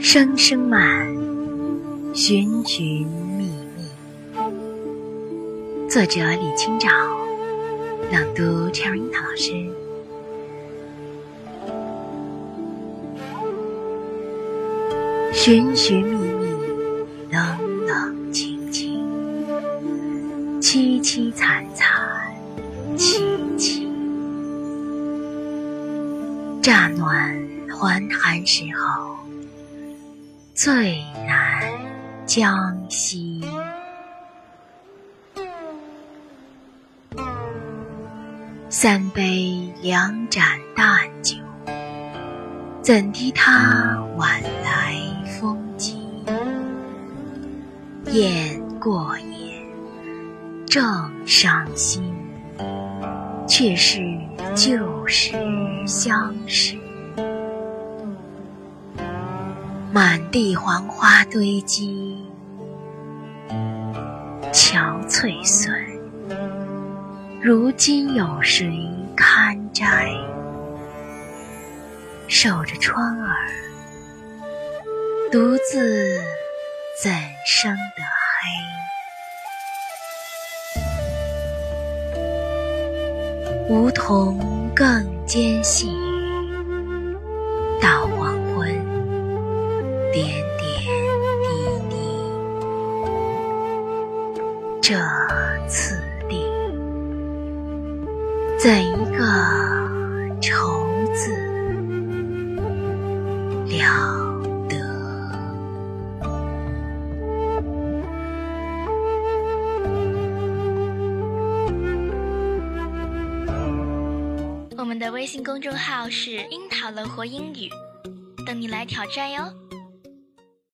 声声慢，寻寻觅觅。作者：李清照，朗读：陈樱桃老师。寻寻觅觅，冷冷清清，凄凄惨惨，戚戚。乍暖还寒时候，最难将息。三杯两盏淡酒，怎敌他晚来风急？雁过也，正伤心，却是旧时相识。满地黄花堆积，憔悴损。如今有谁堪摘？守着窗儿，独自怎生得黑？梧桐更兼细点点滴滴。这次第。怎一个愁字了得！我们的微信公众号是“樱桃乐活英语”，等你来挑战哟。